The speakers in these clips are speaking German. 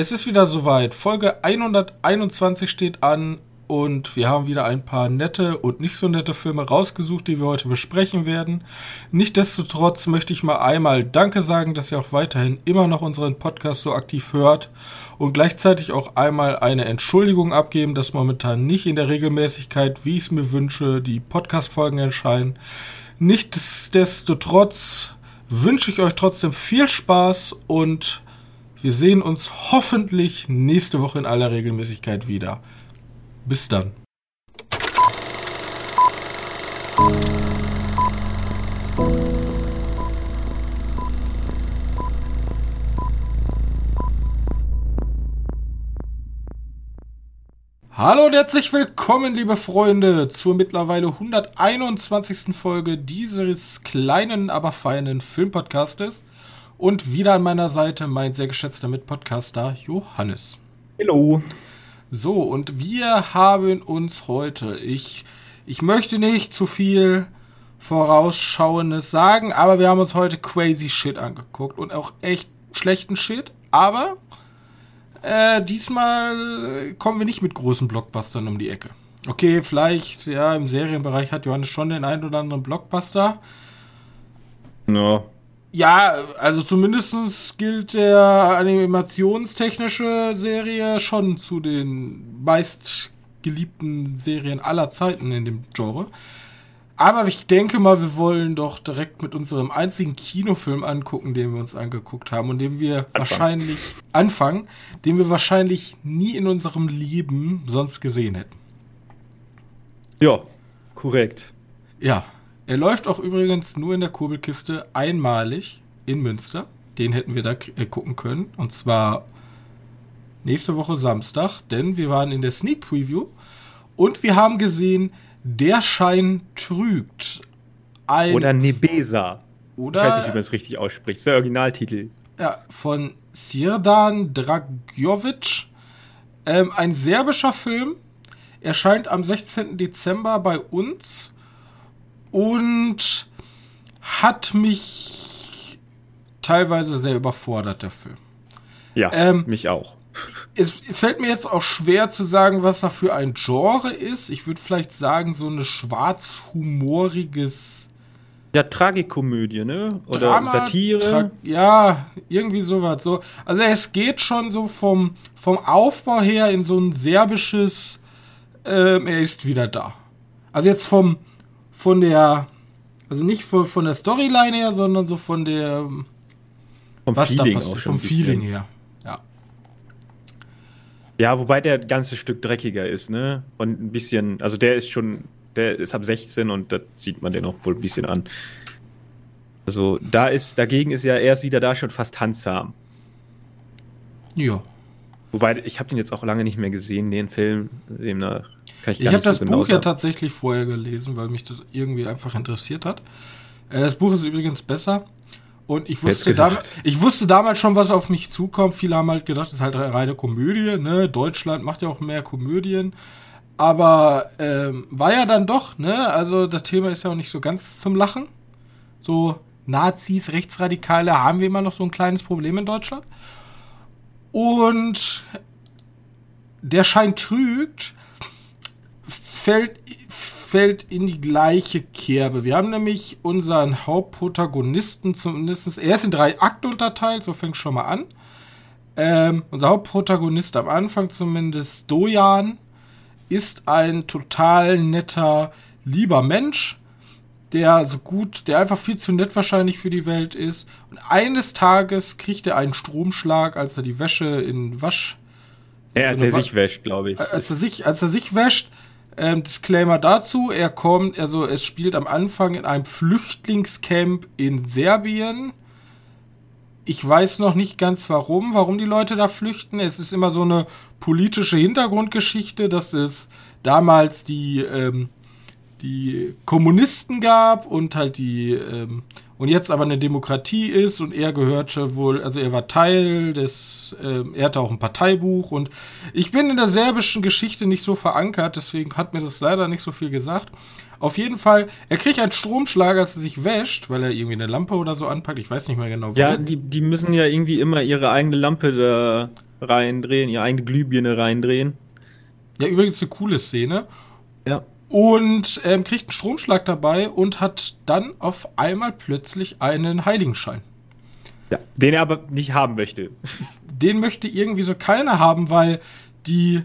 Es ist wieder soweit. Folge 121 steht an und wir haben wieder ein paar nette und nicht so nette Filme rausgesucht, die wir heute besprechen werden. Nichtsdestotrotz möchte ich mal einmal Danke sagen, dass ihr auch weiterhin immer noch unseren Podcast so aktiv hört und gleichzeitig auch einmal eine Entschuldigung abgeben, dass momentan nicht in der Regelmäßigkeit, wie ich es mir wünsche, die Podcast-Folgen erscheinen. Nichtsdestotrotz wünsche ich euch trotzdem viel Spaß und wir sehen uns hoffentlich nächste Woche in aller Regelmäßigkeit wieder. Bis dann. Hallo und herzlich willkommen, liebe Freunde, zur mittlerweile 121. Folge dieses kleinen, aber feinen Filmpodcastes. Und wieder an meiner Seite mein sehr geschätzter Mitpodcaster Johannes. Hallo. So, und wir haben uns heute, ich, ich möchte nicht zu viel Vorausschauendes sagen, aber wir haben uns heute crazy Shit angeguckt und auch echt schlechten Shit, aber äh, diesmal kommen wir nicht mit großen Blockbustern um die Ecke. Okay, vielleicht, ja, im Serienbereich hat Johannes schon den einen oder anderen Blockbuster. Ja, ja, also zumindest gilt der animationstechnische Serie schon zu den meistgeliebten Serien aller Zeiten in dem Genre. Aber ich denke mal, wir wollen doch direkt mit unserem einzigen Kinofilm angucken, den wir uns angeguckt haben und den wir Anfang. wahrscheinlich anfangen, den wir wahrscheinlich nie in unserem Leben sonst gesehen hätten. Ja, korrekt. Ja, er läuft auch übrigens nur in der Kurbelkiste einmalig in Münster. Den hätten wir da äh, gucken können. Und zwar nächste Woche Samstag, denn wir waren in der Sneak Preview und wir haben gesehen, der Schein trügt. Ein oder Nebesa. Oder, ich weiß nicht, wie man es richtig ausspricht. Der Originaltitel. Ja, von Sirdan Dragjovic. Ähm, ein serbischer Film. Erscheint am 16. Dezember bei uns und hat mich teilweise sehr überfordert, der Film. Ja, ähm, mich auch. Es fällt mir jetzt auch schwer zu sagen, was er für ein Genre ist. Ich würde vielleicht sagen, so eine schwarzhumoriges. Ja, Tragikomödie, ne? Oder Drama, Satire. Tra ja, irgendwie sowas. So. Also es geht schon so vom, vom Aufbau her in so ein serbisches, ähm, er ist wieder da. Also jetzt vom, von der, also nicht von, von der Storyline her, sondern so von der vom Feeling auch schon vom Feeling her. Ja. Ja, wobei der ganze Stück dreckiger ist, ne? Und ein bisschen, also der ist schon, der ist ab 16 und da sieht man den auch wohl ein bisschen an. Also da ist, dagegen ist ja erst wieder da schon fast handsam. Ja. Wobei, ich habe den jetzt auch lange nicht mehr gesehen, den Film, demnach kann ich ich habe das so genau Buch sagen. ja tatsächlich vorher gelesen, weil mich das irgendwie einfach interessiert hat. Äh, das Buch ist übrigens besser. Und ich wusste, damals, ich wusste damals schon, was auf mich zukommt. Viele haben halt gedacht, das ist halt eine reine Komödie. Ne? Deutschland macht ja auch mehr Komödien. Aber ähm, war ja dann doch, ne? Also das Thema ist ja auch nicht so ganz zum Lachen. So Nazis, Rechtsradikale haben wir immer noch so ein kleines Problem in Deutschland. Und der Schein trügt, fällt, fällt in die gleiche Kerbe. Wir haben nämlich unseren Hauptprotagonisten zumindest, er ist in drei Akte unterteilt, so fängt schon mal an. Ähm, unser Hauptprotagonist am Anfang zumindest, Dojan, ist ein total netter, lieber Mensch, der so gut, der einfach viel zu nett wahrscheinlich für die Welt ist. Und eines Tages kriegt er einen Stromschlag, als er die Wäsche in Wasch. Ja, als er sich wäscht, glaube ich. Als er sich, als er sich wäscht, ähm, Disclaimer dazu, er kommt, also es spielt am Anfang in einem Flüchtlingscamp in Serbien. Ich weiß noch nicht ganz warum, warum die Leute da flüchten. Es ist immer so eine politische Hintergrundgeschichte, dass es damals die, ähm, die Kommunisten gab und halt die ähm, und jetzt aber eine Demokratie ist und er gehörte wohl, also er war Teil des, äh, er hatte auch ein Parteibuch und ich bin in der serbischen Geschichte nicht so verankert, deswegen hat mir das leider nicht so viel gesagt. Auf jeden Fall, er kriegt einen Stromschlag, als er sich wäscht, weil er irgendwie eine Lampe oder so anpackt. Ich weiß nicht mehr genau. Ja, die, die müssen ja irgendwie immer ihre eigene Lampe da reindrehen, ihre eigene Glühbirne reindrehen. Ja, übrigens eine coole Szene. Ja. Und ähm, kriegt einen Stromschlag dabei und hat dann auf einmal plötzlich einen Heiligenschein. Ja, den er aber nicht haben möchte. Den möchte irgendwie so keiner haben, weil die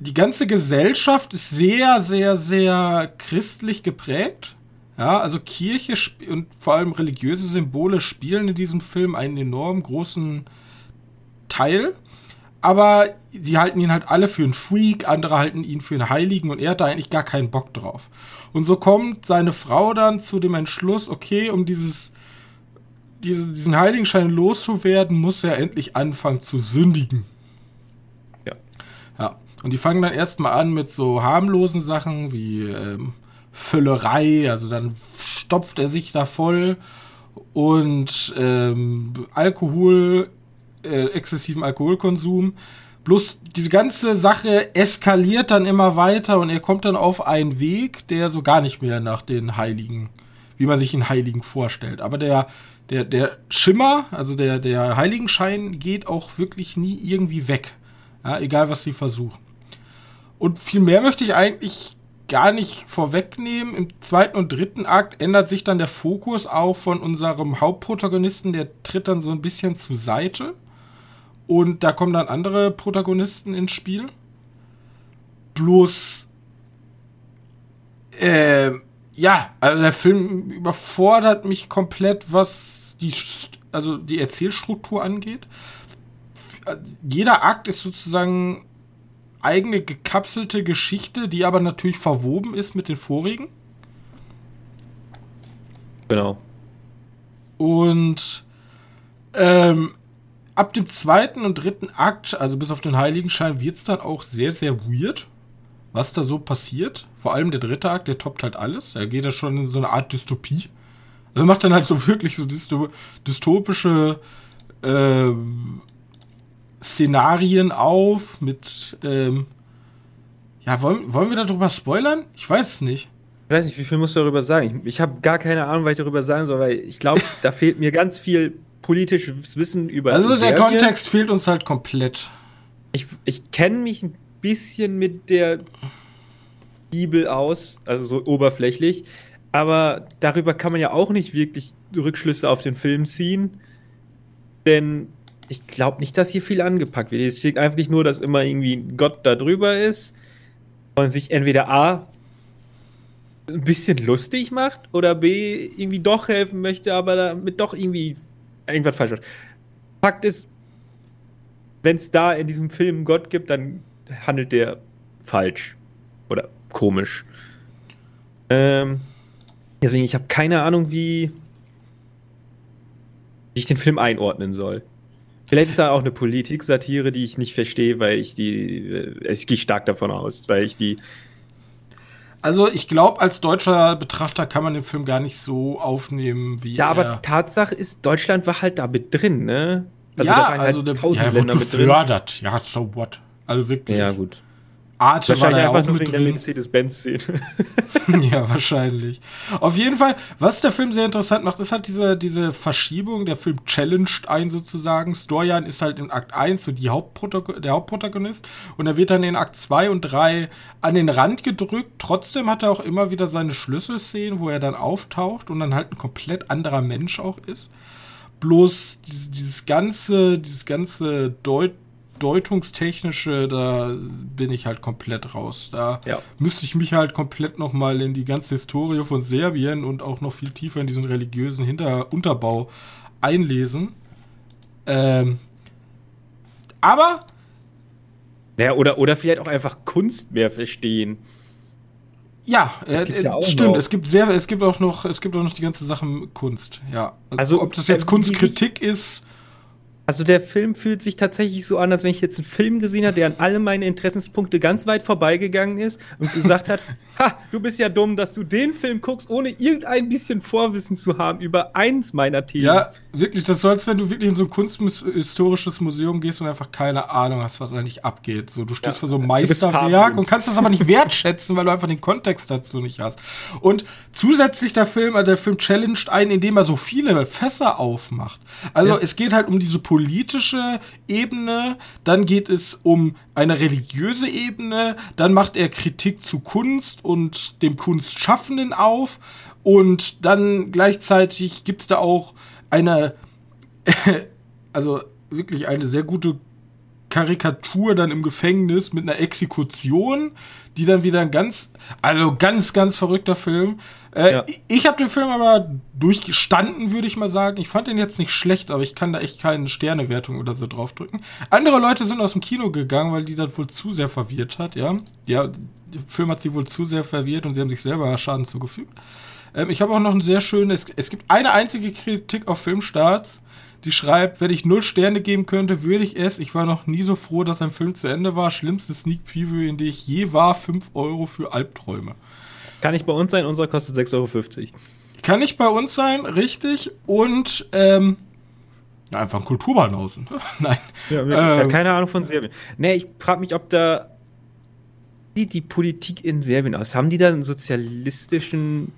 die ganze Gesellschaft ist sehr, sehr, sehr christlich geprägt. Ja, also Kirche und vor allem religiöse Symbole spielen in diesem Film einen enorm großen Teil. Aber sie halten ihn halt alle für einen Freak, andere halten ihn für einen Heiligen und er hat da eigentlich gar keinen Bock drauf. Und so kommt seine Frau dann zu dem Entschluss, okay, um dieses, diese, diesen Heiligenschein loszuwerden, muss er endlich anfangen zu sündigen. Ja. Ja. Und die fangen dann erstmal an mit so harmlosen Sachen wie ähm, Völlerei, also dann stopft er sich da voll und ähm, Alkohol, äh, exzessiven Alkoholkonsum. Bloß diese ganze Sache eskaliert dann immer weiter und er kommt dann auf einen Weg, der so gar nicht mehr nach den Heiligen, wie man sich einen Heiligen vorstellt. Aber der, der, der Schimmer, also der, der Heiligenschein geht auch wirklich nie irgendwie weg. Ja, egal was sie versuchen. Und viel mehr möchte ich eigentlich gar nicht vorwegnehmen. Im zweiten und dritten Akt ändert sich dann der Fokus auch von unserem Hauptprotagonisten. Der tritt dann so ein bisschen zur Seite. Und da kommen dann andere Protagonisten ins Spiel. Bloß, äh, ja, also der Film überfordert mich komplett, was die, also die Erzählstruktur angeht. Jeder Akt ist sozusagen eigene gekapselte Geschichte, die aber natürlich verwoben ist mit den vorigen. Genau. Und ähm, ab dem zweiten und dritten Akt, also bis auf den Heiligenschein, wird es dann auch sehr, sehr weird, was da so passiert. Vor allem der dritte Akt, der toppt halt alles. Er geht da schon in so eine Art Dystopie. Also macht dann halt so wirklich so dystopische ähm, Szenarien auf mit, ähm, ja, wollen, wollen wir darüber spoilern? Ich weiß es nicht. Ich weiß nicht, wie viel musst du darüber sagen? Ich, ich habe gar keine Ahnung, was ich darüber sagen soll, weil ich glaube, da fehlt mir ganz viel politisches Wissen über. Also der Kontext fehlt uns halt komplett. Ich, ich kenne mich ein bisschen mit der Bibel aus, also so oberflächlich, aber darüber kann man ja auch nicht wirklich Rückschlüsse auf den Film ziehen, denn ich glaube nicht, dass hier viel angepackt wird. Es steht einfach nicht nur, dass immer irgendwie Gott da drüber ist und sich entweder A ein bisschen lustig macht oder B irgendwie doch helfen möchte, aber damit doch irgendwie irgendwas falsch macht. Fakt ist, wenn es da in diesem Film Gott gibt, dann handelt der falsch oder komisch. Ähm, deswegen, ich habe keine Ahnung, wie, wie ich den Film einordnen soll. Vielleicht ist da auch eine Politik-Satire, die ich nicht verstehe, weil ich die, äh, ich gehe stark davon aus, weil ich die. Also ich glaube, als deutscher Betrachter kann man den Film gar nicht so aufnehmen, wie Ja, aber Tatsache ist, Deutschland war halt da mit drin, ne? Also ja, also halt der, ja, er wurde gefördert. Ja, so what? Also wirklich. Ja, gut. Arte wahrscheinlich war einfach nur wegen drin. der Mercedes-Benz-Szene. ja, wahrscheinlich. Auf jeden Fall, was der Film sehr interessant macht, ist halt diese, diese Verschiebung. Der Film challenged ein sozusagen. Storjan ist halt in Akt 1 so die Hauptprotagon der Hauptprotagonist und er wird dann in Akt 2 und 3 an den Rand gedrückt. Trotzdem hat er auch immer wieder seine Schlüsselszenen, wo er dann auftaucht und dann halt ein komplett anderer Mensch auch ist. Bloß dieses, dieses ganze, dieses ganze Deut deutungstechnische, da bin ich halt komplett raus. Da ja. müsste ich mich halt komplett nochmal in die ganze Historie von Serbien und auch noch viel tiefer in diesen religiösen Hinter Unterbau einlesen. Ähm, aber. Ja, oder, oder vielleicht auch einfach Kunst mehr verstehen. Ja, äh, ja stimmt. Noch. Es gibt sehr, es gibt auch noch, es gibt auch noch die ganze Sache Kunst. Ja, also, also ob das jetzt Kunstkritik ist Also der Film fühlt sich tatsächlich so an, als wenn ich jetzt einen Film gesehen habe, der an alle meine Interessenspunkte ganz weit vorbeigegangen ist und gesagt hat, ha, du bist ja dumm, dass du den Film guckst, ohne irgendein bisschen Vorwissen zu haben über eins meiner Themen. Ja, wirklich, das soll, als wenn du wirklich in so ein kunsthistorisches Museum gehst und einfach keine Ahnung hast, was eigentlich abgeht. So, du stehst ja, vor so einem Meisterwerk und kannst das aber nicht wertschätzen, weil du einfach den Kontext dazu nicht hast. Und zusätzlich der Film, also der Film challenged einen, indem er so viele Fässer aufmacht. Also ja. es geht halt um diese Politik politische Ebene, dann geht es um eine religiöse Ebene, dann macht er Kritik zu Kunst und dem Kunstschaffenden auf und dann gleichzeitig gibt es da auch eine, also wirklich eine sehr gute Karikatur dann im Gefängnis mit einer Exekution, die dann wieder ein ganz, also ganz, ganz verrückter Film. Äh, ja. Ich habe den Film aber durchgestanden, würde ich mal sagen. Ich fand den jetzt nicht schlecht, aber ich kann da echt keine Sternewertung oder so draufdrücken. Andere Leute sind aus dem Kino gegangen, weil die das wohl zu sehr verwirrt hat, ja. Ja, der Film hat sie wohl zu sehr verwirrt und sie haben sich selber Schaden zugefügt. Ähm, ich habe auch noch ein sehr schönes, es gibt eine einzige Kritik auf Filmstarts die schreibt, wenn ich null Sterne geben könnte, würde ich es. Ich war noch nie so froh, dass ein Film zu Ende war. Schlimmste Sneak Preview, in der ich je war, 5 Euro für Albträume. Kann nicht bei uns sein, unserer kostet 6,50 Euro. Kann nicht bei uns sein, richtig. Und ähm, ja, einfach ein Kulturbahnhausen. Nein. Ja, ähm, ja, keine Ahnung von Serbien. Nee, ich frage mich, ob da sieht die Politik in Serbien aus? Haben die da einen sozialistischen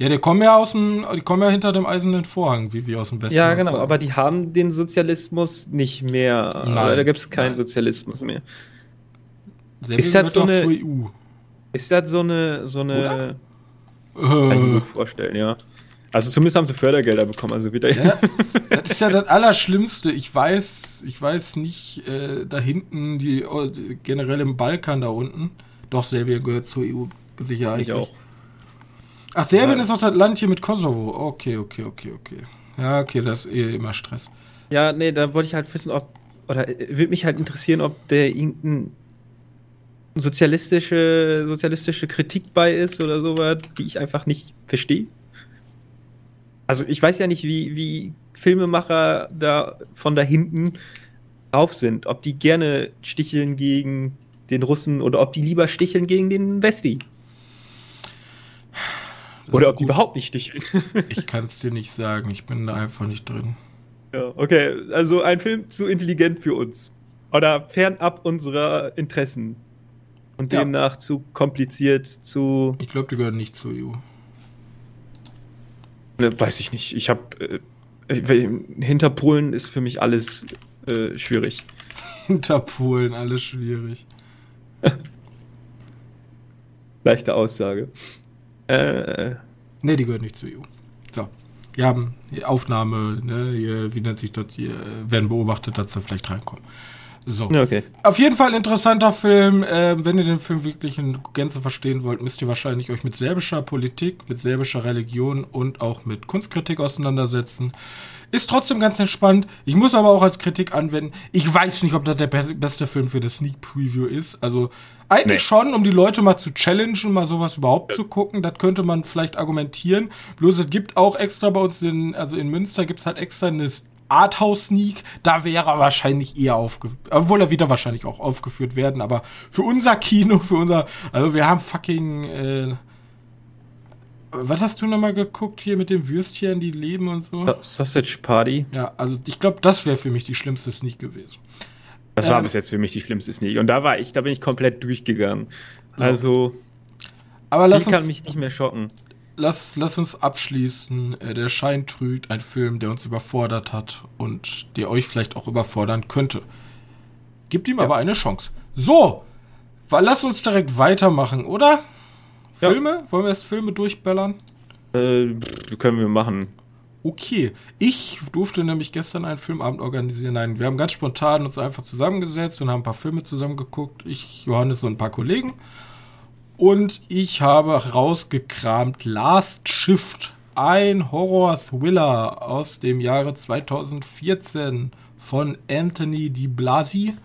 ja, die kommen ja aus dem, die kommen ja hinter dem eisernen Vorhang, wie wir aus dem Westen. Ja, genau, aber die haben den Sozialismus nicht mehr. Nein, da gibt es keinen nein. Sozialismus mehr. Serbien ist das so eine EU. Ist das so eine so eine Oder? Kann ich mir gut vorstellen, ja. Also zumindest haben sie Fördergelder bekommen, also wieder. Ja, das ist ja das Allerschlimmste. Ich weiß, ich weiß nicht, äh, da hinten, die, oh, generell im Balkan da unten. Doch, Serbien gehört zur EU sicher eigentlich. Ich auch. Ach, Serbien ja. ist doch das Land hier mit Kosovo. Okay, okay, okay, okay. Ja, okay, das ist eh immer Stress. Ja, nee, da wollte ich halt wissen, ob, oder äh, würde mich halt interessieren, ob der irgendein sozialistische, sozialistische Kritik bei ist oder sowas, die ich einfach nicht verstehe. Also ich weiß ja nicht, wie, wie Filmemacher da von da hinten drauf sind. Ob die gerne sticheln gegen den Russen oder ob die lieber sticheln gegen den Westi. Oder ob die überhaupt nicht sticheln. ich kann es dir nicht sagen, ich bin da einfach nicht drin. Ja, okay, also ein Film zu intelligent für uns. Oder fernab unserer Interessen. Und ja. demnach zu kompliziert, zu. Ich glaube, die gehören nicht zur EU. Ne, weiß ich nicht. Ich habe. Äh, hinter Polen ist für mich alles äh, schwierig. hinter Polen alles schwierig. Leichte Aussage. Äh, ne, die gehört nicht zur EU. So. Wir haben Aufnahme, ne, hier, wie nennt sich das, hier, werden beobachtet, dass sie vielleicht reinkommen. So. Okay. Auf jeden Fall interessanter Film. Äh, wenn ihr den Film wirklich in Gänze verstehen wollt, müsst ihr wahrscheinlich euch mit serbischer Politik, mit serbischer Religion und auch mit Kunstkritik auseinandersetzen. Ist trotzdem ganz entspannt. Ich muss aber auch als Kritik anwenden, ich weiß nicht, ob das der be beste Film für das Sneak Preview ist. Also eigentlich nee. schon, um die Leute mal zu challengen, mal sowas überhaupt ja. zu gucken. Das könnte man vielleicht argumentieren. Bloß es gibt auch extra bei uns in, also in Münster gibt es halt extra eine Arthouse-Sneak, da wäre er wahrscheinlich eher aufgeführt, obwohl er wieder wahrscheinlich auch aufgeführt werden, aber für unser Kino, für unser, also wir haben fucking, äh, was hast du nochmal geguckt hier mit den Würstchen, die leben und so? Sausage Party. Ja, also ich glaube, das wäre für mich die schlimmste Sneak gewesen. Das war ähm, bis jetzt für mich die schlimmste Sneak. Und da war ich, da bin ich komplett durchgegangen. Also, aber lass ich kann mich nicht mehr schocken. Lass, lass uns abschließen. Äh, der Schein trügt, ein Film, der uns überfordert hat und der euch vielleicht auch überfordern könnte. Gibt ihm ja. aber eine Chance. So, lass uns direkt weitermachen, oder? Filme? Ja. Wollen wir erst Filme durchbellern? Äh, können wir machen. Okay, ich durfte nämlich gestern einen Filmabend organisieren. Nein, wir haben ganz spontan uns einfach zusammengesetzt und haben ein paar Filme zusammengeguckt. Ich, Johannes und ein paar Kollegen. Und ich habe rausgekramt Last Shift, ein Horror-Thriller aus dem Jahre 2014 von Anthony Di Blasi.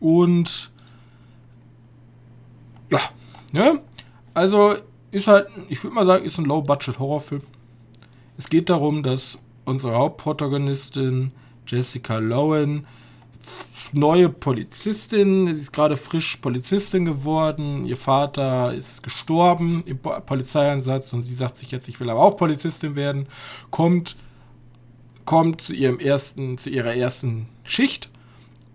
Und ja, ne? Also ist halt, ich würde mal sagen, ist ein Low-Budget-Horrorfilm. Es geht darum, dass unsere Hauptprotagonistin Jessica Lowen, neue Polizistin, sie ist gerade frisch Polizistin geworden, ihr Vater ist gestorben im Polizeieinsatz und sie sagt sich jetzt, ich will aber auch Polizistin werden, kommt, kommt zu ihrem ersten, zu ihrer ersten Schicht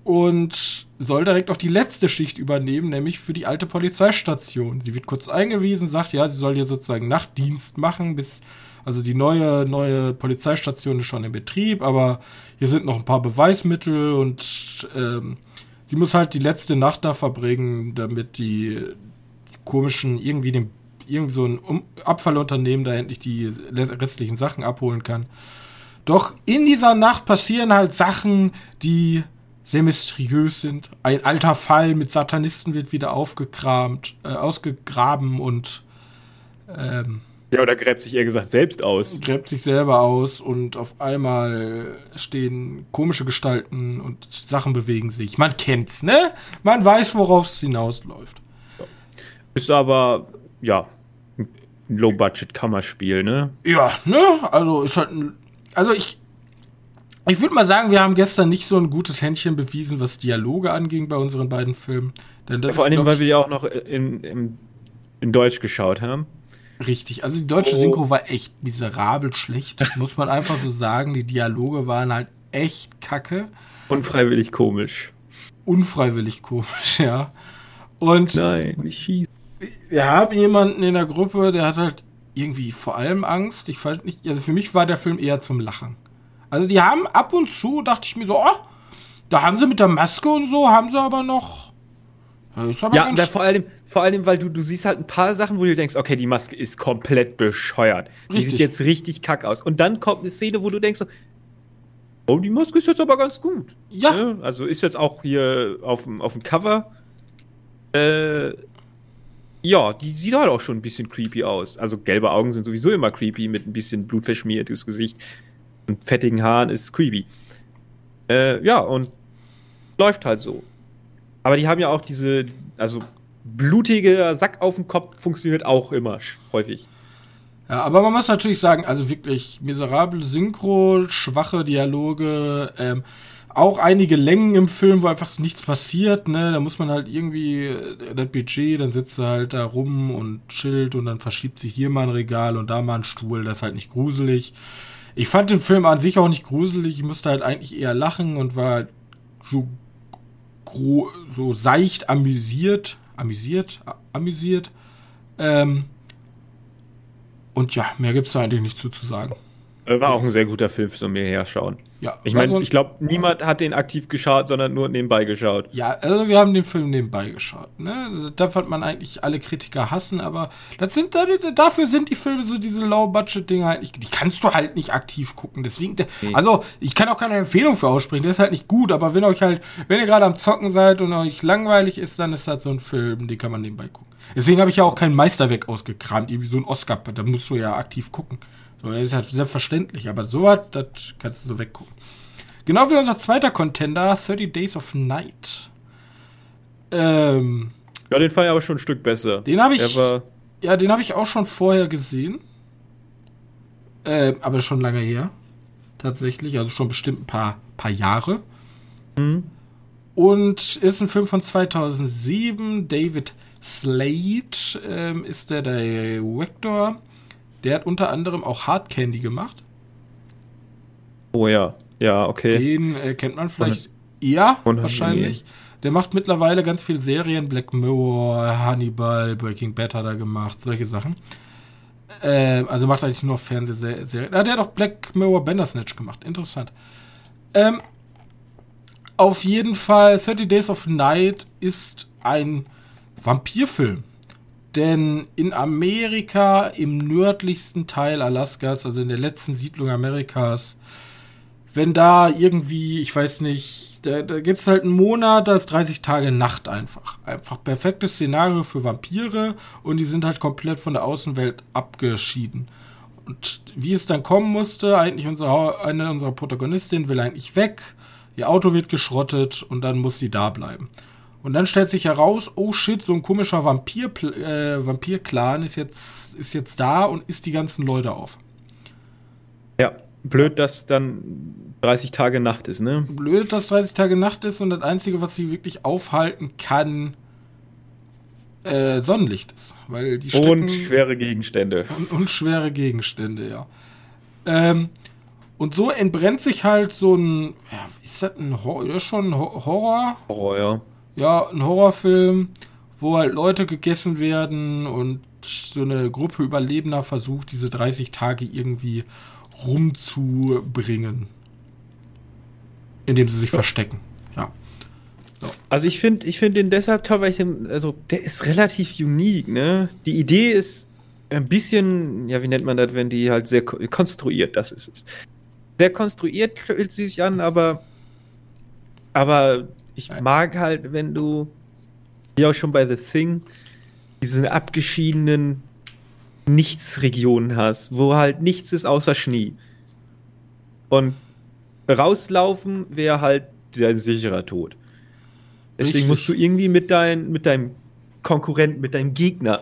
und soll direkt auch die letzte Schicht übernehmen, nämlich für die alte Polizeistation. Sie wird kurz eingewiesen, sagt, ja, sie soll hier sozusagen Nachtdienst machen, bis, also die neue, neue Polizeistation ist schon in Betrieb, aber hier sind noch ein paar Beweismittel und ähm, sie muss halt die letzte Nacht da verbringen, damit die, die komischen, irgendwie dem, irgendwie so ein Abfallunternehmen da endlich die restlichen Sachen abholen kann. Doch in dieser Nacht passieren halt Sachen, die sehr mysteriös sind. Ein alter Fall mit Satanisten wird wieder aufgekramt, äh, ausgegraben und ähm, ja, oder gräbt sich eher gesagt selbst aus. Gräbt sich selber aus und auf einmal stehen komische Gestalten und Sachen bewegen sich. Man kennt's, ne? Man weiß, worauf es hinausläuft. Ist aber, ja, ein Low-Budget-Kammerspiel, ne? Ja, ne? Also ist halt ein. Also ich, ich würde mal sagen, wir haben gestern nicht so ein gutes Händchen bewiesen, was Dialoge anging bei unseren beiden Filmen. Denn ja, vor allem, weil wir ja auch noch in, in, in Deutsch geschaut haben. Richtig, also die deutsche oh. Synchro war echt miserabel schlecht, muss man einfach so sagen. Die Dialoge waren halt echt kacke. Unfreiwillig komisch. Unfreiwillig komisch, ja. Und Nein, nicht schießen. Wir haben jemanden in der Gruppe, der hat halt irgendwie vor allem Angst. Ich fand nicht, also für mich war der Film eher zum Lachen. Also die haben ab und zu, dachte ich mir so, oh, da haben sie mit der Maske und so, haben sie aber noch. Aber ja, vor allem, vor allem, weil du, du siehst halt ein paar Sachen, wo du denkst, okay, die Maske ist komplett bescheuert. Die richtig. sieht jetzt richtig kack aus. Und dann kommt eine Szene, wo du denkst so, oh, die Maske ist jetzt aber ganz gut. Ja. Ne? Also ist jetzt auch hier auf dem, auf dem Cover. Äh, ja, die sieht halt auch schon ein bisschen creepy aus. Also gelbe Augen sind sowieso immer creepy mit ein bisschen blutverschmiertes Gesicht und fettigen Haaren ist creepy. Äh, ja, und läuft halt so. Aber die haben ja auch diese, also blutiger Sack auf dem Kopf funktioniert auch immer häufig. Ja, aber man muss natürlich sagen, also wirklich miserable Synchro, schwache Dialoge, ähm, auch einige Längen im Film, wo einfach nichts passiert, ne? Da muss man halt irgendwie äh, das Budget, dann sitzt er halt da rum und chillt und dann verschiebt sich hier mal ein Regal und da mal ein Stuhl, das ist halt nicht gruselig. Ich fand den Film an sich auch nicht gruselig. Ich musste halt eigentlich eher lachen und war halt so, so seicht amüsiert. Amüsiert? Amüsiert. Ähm, und ja, mehr gibt es da eigentlich nicht zu, zu sagen. War auch ein sehr guter Film für so mir herschauen. Ja, ich meine, ich glaube, niemand hat den aktiv geschaut, sondern nur nebenbei geschaut. Ja, also wir haben den Film nebenbei geschaut. Ne? Also, da wird man eigentlich alle Kritiker hassen, aber das sind dafür sind die Filme so diese Low-Budget-Dinger halt nicht. Die kannst du halt nicht aktiv gucken. Deswegen, nee. also ich kann auch keine Empfehlung für aussprechen. Der ist halt nicht gut, aber wenn euch halt, wenn ihr gerade am Zocken seid und euch langweilig ist, dann ist das so ein Film, den kann man nebenbei gucken. Deswegen habe ich ja auch kein Meisterwerk ausgekramt, irgendwie so ein Oscar. Da musst du ja aktiv gucken. So, das ist halt selbstverständlich, aber sowas, das kannst du so weggucken. Genau wie unser zweiter Contender, 30 Days of Night. Ähm, ja, den fand ich aber schon ein Stück besser. Den habe ich. Ja, den habe ich auch schon vorher gesehen. Äh, aber schon lange her. Tatsächlich. Also schon bestimmt ein paar, paar Jahre. Mhm. Und ist ein Film von 2007. David Slade ähm, ist der Director. Der hat unter anderem auch Hard Candy gemacht. Oh ja, ja, okay. Den äh, kennt man vielleicht eher, wahrscheinlich. Der macht mittlerweile ganz viele Serien, Black Mirror, Hannibal, Breaking Bad hat er gemacht, solche Sachen. Ähm, also macht eigentlich nur Fernsehserien. Ah, der hat auch Black Mirror Bandersnatch gemacht, interessant. Ähm, auf jeden Fall, 30 Days of Night ist ein Vampirfilm. Denn in Amerika, im nördlichsten Teil Alaskas, also in der letzten Siedlung Amerikas, wenn da irgendwie, ich weiß nicht, da, da gibt es halt einen Monat, da ist 30 Tage Nacht einfach. Einfach perfektes Szenario für Vampire und die sind halt komplett von der Außenwelt abgeschieden. Und wie es dann kommen musste, eigentlich unsere, eine unserer Protagonistinnen will eigentlich weg, ihr Auto wird geschrottet und dann muss sie da bleiben. Und dann stellt sich heraus, oh shit, so ein komischer Vampir, äh, Vampir-Clan ist jetzt, ist jetzt da und isst die ganzen Leute auf. Ja, blöd, dass dann 30 Tage Nacht ist, ne? Blöd, dass 30 Tage Nacht ist und das Einzige, was sie wirklich aufhalten kann, äh, Sonnenlicht ist. Weil die und schwere Gegenstände. Und, und schwere Gegenstände, ja. Ähm, und so entbrennt sich halt so ein, ja, ist das ein Horror, ist schon ein Horror? Horror, ja. Ja, ein Horrorfilm, wo halt Leute gegessen werden und so eine Gruppe Überlebender versucht, diese 30 Tage irgendwie rumzubringen. Indem sie sich ja. verstecken. Ja. So. Also ich finde ich find den deshalb toll, weil ich den, also der ist relativ unique, ne? Die Idee ist ein bisschen, ja, wie nennt man das, wenn die halt sehr konstruiert, das ist es. Sehr konstruiert fühlt sie sich an, aber aber ich mag halt, wenn du wie auch schon bei The Thing diese abgeschiedenen Nichtsregionen hast, wo halt nichts ist außer Schnee. Und rauslaufen wäre halt dein sicherer Tod. Deswegen Richtig. musst du irgendwie mit, dein, mit deinem Konkurrenten, mit deinem Gegner,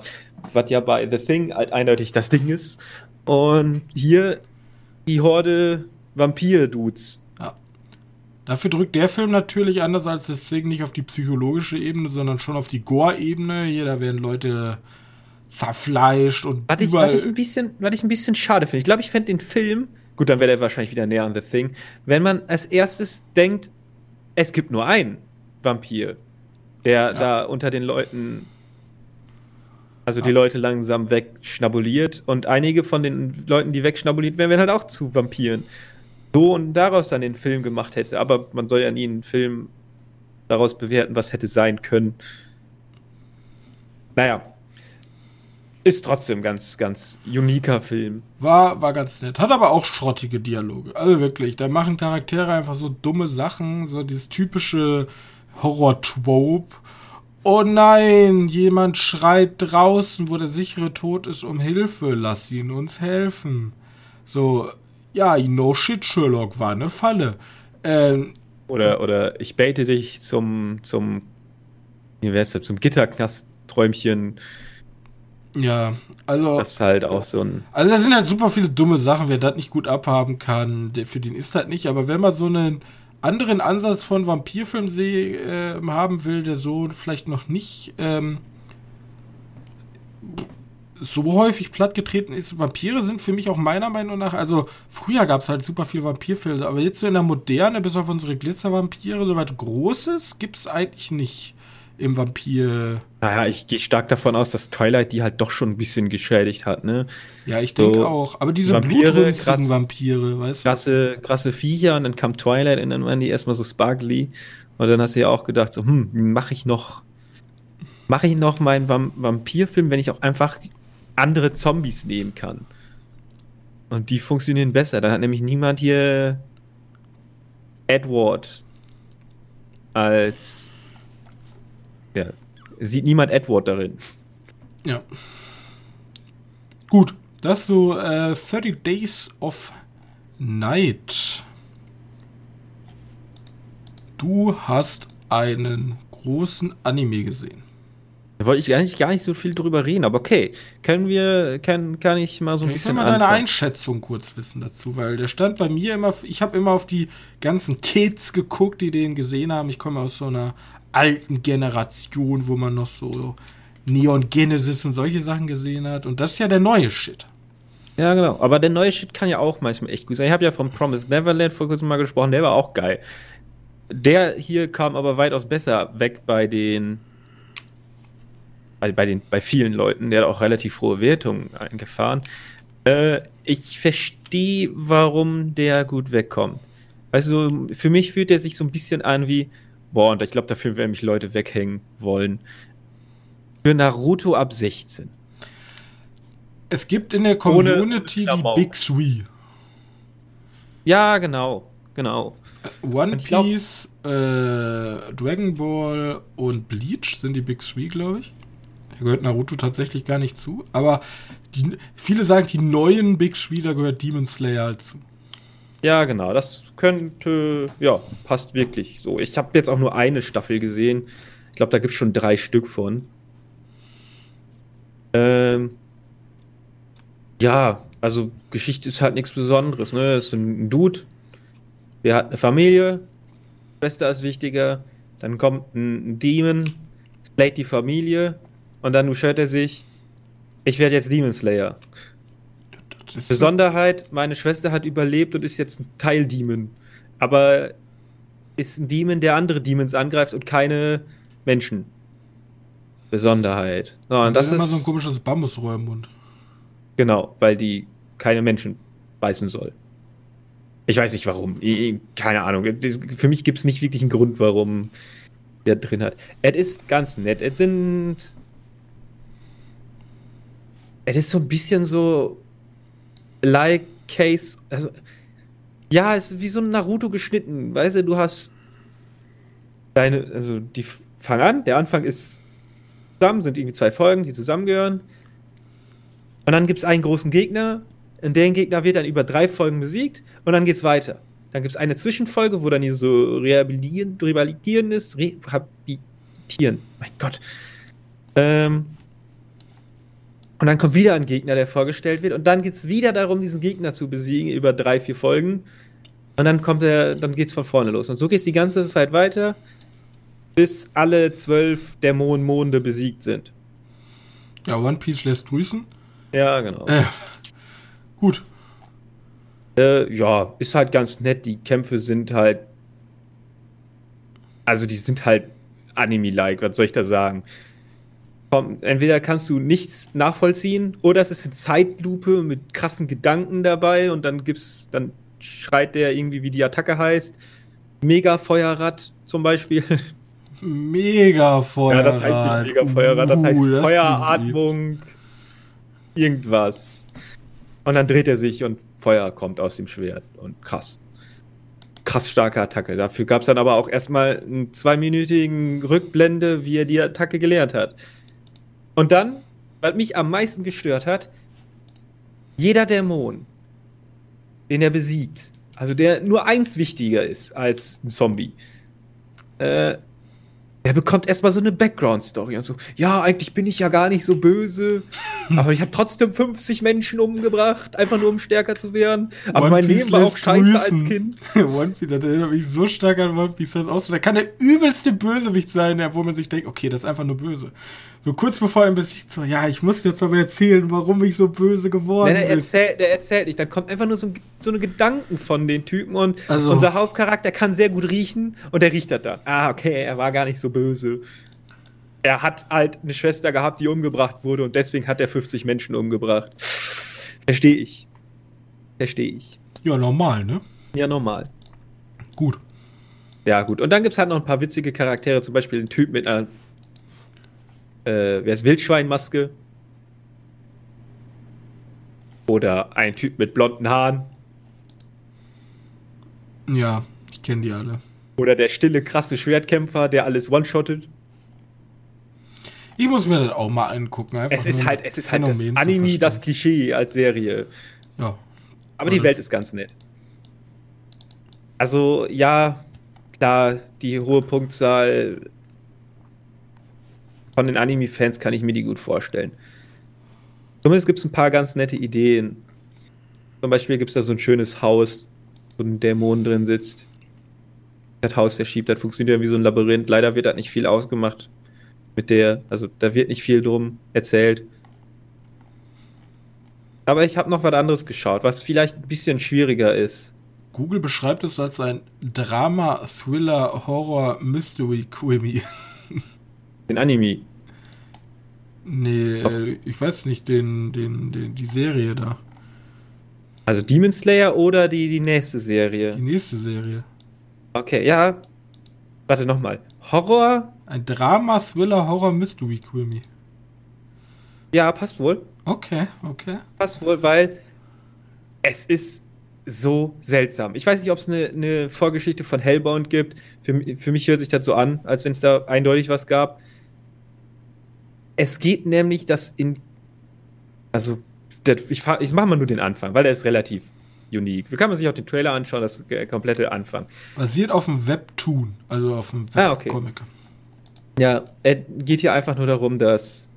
was ja bei The Thing halt eindeutig das Ding ist, und hier die Horde Vampir-Dudes. Dafür drückt der Film natürlich anders als The Thing nicht auf die psychologische Ebene, sondern schon auf die Gore-Ebene. Hier, da werden Leute zerfleischt und was ich, was ich ein bisschen, was ich ein bisschen schade finde. Ich glaube, ich fände den Film, gut, dann wäre der wahrscheinlich wieder näher an The Thing, wenn man als erstes denkt, es gibt nur einen Vampir, der ja. da unter den Leuten, also ja. die Leute langsam wegschnabuliert und einige von den Leuten, die wegschnabuliert werden, werden halt auch zu Vampiren. So und daraus dann den Film gemacht hätte, aber man soll ja nie einen Film daraus bewerten, was hätte sein können. Naja, ist trotzdem ganz, ganz uniker Film. War, war ganz nett. Hat aber auch schrottige Dialoge. Also wirklich, da machen Charaktere einfach so dumme Sachen, so dieses typische Horror-Trope. Oh nein, jemand schreit draußen, wo der sichere Tod ist, um Hilfe. Lass ihn uns helfen. So, ja, no shit, Sherlock war eine Falle. Ähm, oder, oder ich bete dich zum, zum, wie wär's, zum Gitterknast-Träumchen ja, also. Das ist halt auch so ein. Also, da sind halt super viele dumme Sachen, wer das nicht gut abhaben kann, der, für den ist halt nicht. Aber wenn man so einen anderen Ansatz von Vampirfilm äh, haben will, der so vielleicht noch nicht ähm, so häufig plattgetreten ist. Vampire sind für mich auch meiner Meinung nach, also früher gab es halt super viele Vampirfilme, aber jetzt so in der Moderne, bis auf unsere Glitzervampire, so weit Großes gibt es eigentlich nicht im Vampir. Naja, ich gehe stark davon aus, dass Twilight die halt doch schon ein bisschen geschädigt hat, ne? Ja, ich denke so, auch. Aber diese Vampire, krass, Vampire, weißt du? Krasse, krasse Viecher und dann kam Twilight und dann waren die erstmal so sparkly. Und dann hast du ja auch gedacht, so, hm, mache ich noch, mache ich noch meinen Vamp Vampirfilm, wenn ich auch einfach andere Zombies nehmen kann. Und die funktionieren besser. Dann hat nämlich niemand hier Edward als ja. Sieht niemand Edward darin. Ja. Gut, das so äh, 30 Days of Night. Du hast einen großen Anime gesehen. Da wollte ich eigentlich gar nicht so viel drüber reden, aber okay. Können wir, kann, kann ich mal so ein ich bisschen. Ich will mal deine Einschätzung kurz wissen dazu, weil der stand bei mir immer, ich habe immer auf die ganzen Kids geguckt, die den gesehen haben. Ich komme aus so einer alten Generation, wo man noch so Neon Genesis und solche Sachen gesehen hat. Und das ist ja der neue Shit. Ja, genau. Aber der neue Shit kann ja auch manchmal echt gut sein. Ich habe ja von Promise Neverland vor kurzem mal gesprochen, der war auch geil. Der hier kam aber weitaus besser weg bei den bei, bei, den, bei vielen Leuten, der hat auch relativ hohe Wertungen eingefahren. Äh, ich verstehe, warum der gut wegkommt. Also für mich fühlt er sich so ein bisschen an wie, Boah, und ich glaube, dafür werden mich Leute weghängen wollen. Für Naruto ab 16. Es gibt in der Community die Big Three. Ja, genau. Genau. One Piece, glaub, äh, Dragon Ball und Bleach sind die Big Three, glaube ich. Gehört Naruto tatsächlich gar nicht zu. Aber die, viele sagen, die neuen Big da gehört Demon Slayer halt zu. Ja, genau. Das könnte, ja, passt wirklich so. Ich habe jetzt auch nur eine Staffel gesehen. Ich glaube, da gibt es schon drei Stück von. Ähm, ja, also Geschichte ist halt nichts Besonderes. Ne, es ist ein Dude, Der hat eine Familie, Schwester ist wichtiger, dann kommt ein Demon, slayt die Familie und dann beschwert er sich, ich werde jetzt Demon Slayer. Besonderheit, meine Schwester hat überlebt und ist jetzt ein Teil-Demon. Aber ist ein Demon, der andere Demons angreift und keine Menschen. Besonderheit. So, und das ist immer so ein komisches Bambusrohr im Mund. Genau, weil die keine Menschen beißen soll. Ich weiß nicht warum. Keine Ahnung. Für mich gibt es nicht wirklich einen Grund, warum der drin hat. Es ist ganz nett. Es sind. Es ist so ein bisschen so. Like Case. Also, ja, es ist wie so ein Naruto geschnitten. Weißt du, du hast. Deine. Also, die fangen an. Der Anfang ist zusammen, sind irgendwie zwei Folgen, die zusammengehören. Und dann gibt es einen großen Gegner. Und der Gegner wird dann über drei Folgen besiegt. Und dann geht's weiter. Dann gibt es eine Zwischenfolge, wo dann hier so rehabilitieren, rehabilitieren ist. Rehabilitieren. Mein Gott. Ähm, und dann kommt wieder ein Gegner, der vorgestellt wird. Und dann geht es wieder darum, diesen Gegner zu besiegen über drei, vier Folgen. Und dann kommt er, dann geht's von vorne los. Und so geht es die ganze Zeit weiter, bis alle zwölf Dämonenmonde besiegt sind. Ja, One Piece lässt grüßen. Ja, genau. Äh, gut. Äh, ja, ist halt ganz nett. Die Kämpfe sind halt. Also, die sind halt Anime-like, was soll ich da sagen? Entweder kannst du nichts nachvollziehen oder es ist eine Zeitlupe mit krassen Gedanken dabei und dann gibt's, dann schreit der irgendwie, wie die Attacke heißt. Mega Feuerrad zum Beispiel. Mega Feuerrad. Ja, das heißt nicht Mega Feuerrad, das heißt uh, das Feueratmung. Irgendwas. Und dann dreht er sich und Feuer kommt aus dem Schwert. Und krass. Krass starke Attacke. Dafür gab es dann aber auch erstmal einen zweiminütigen Rückblende, wie er die Attacke gelernt hat. Und dann, was mich am meisten gestört hat, jeder Dämon, den er besiegt, also der nur eins wichtiger ist als ein Zombie, äh, er bekommt erstmal so eine Background-Story und so, ja, eigentlich bin ich ja gar nicht so böse, aber ich habe trotzdem 50 Menschen umgebracht, einfach nur um stärker zu werden. Aber One mein Piece Leben war auch scheiße grüßen. als Kind. One Piece, das erinnert mich so stark an One Piece, das aus. Da kann der übelste Bösewicht sein, wo man sich denkt, okay, das ist einfach nur böse. So kurz bevor er besiegt, so, ja, ich muss jetzt aber erzählen, warum ich so böse geworden bin. Der erzählt, der erzählt nicht, dann kommt einfach nur so, so eine Gedanken von den Typen und also. unser Hauptcharakter kann sehr gut riechen und der riecht das dann. Ah, okay, er war gar nicht so böse. Er hat halt eine Schwester gehabt, die umgebracht wurde und deswegen hat er 50 Menschen umgebracht. Verstehe ich. Verstehe ich. Ja, normal, ne? Ja, normal. Gut. Ja, gut. Und dann gibt es halt noch ein paar witzige Charaktere, zum Beispiel ein Typ mit einer äh, wer ist Wildschweinmaske? Oder ein Typ mit blonden Haaren. Ja, ich kenne die alle. Oder der stille, krasse Schwertkämpfer, der alles one-shottet. Ich muss mir das auch mal angucken. es ist halt, es ist halt das Anime, das Klischee als Serie. Ja. Aber die Welt ist ganz nett. Also, ja, klar, die hohe Punktzahl von den Anime-Fans kann ich mir die gut vorstellen. Zumindest gibt es ein paar ganz nette Ideen. Zum Beispiel gibt es da so ein schönes Haus, wo ein Dämon drin sitzt. Das Haus verschiebt, das funktioniert wie so ein Labyrinth. Leider wird da nicht viel ausgemacht mit der, also da wird nicht viel drum erzählt. Aber ich habe noch was anderes geschaut, was vielleicht ein bisschen schwieriger ist. Google beschreibt es als ein Drama, Thriller, Horror, Mystery, Quimmy. Den Anime. Nee, ich weiß nicht, den, den, den, die Serie da. Also Demon Slayer oder die, die nächste Serie? Die nächste Serie. Okay, ja. Warte nochmal. Horror? Ein Drama, Thriller, Horror, Mystery, Quimmy. Ja, passt wohl. Okay, okay. Passt wohl, weil es ist so seltsam. Ich weiß nicht, ob es eine, eine Vorgeschichte von Hellbound gibt. Für, für mich hört sich das so an, als wenn es da eindeutig was gab. Es geht nämlich, dass in. Also, ich, ich mache mal nur den Anfang, weil der ist relativ unique. Wie kann man sich auch den Trailer anschauen, das ist der komplette Anfang. Basiert auf dem Webtoon, also auf dem Webcomic. Ah, okay. Ja, es geht hier einfach nur darum, dass.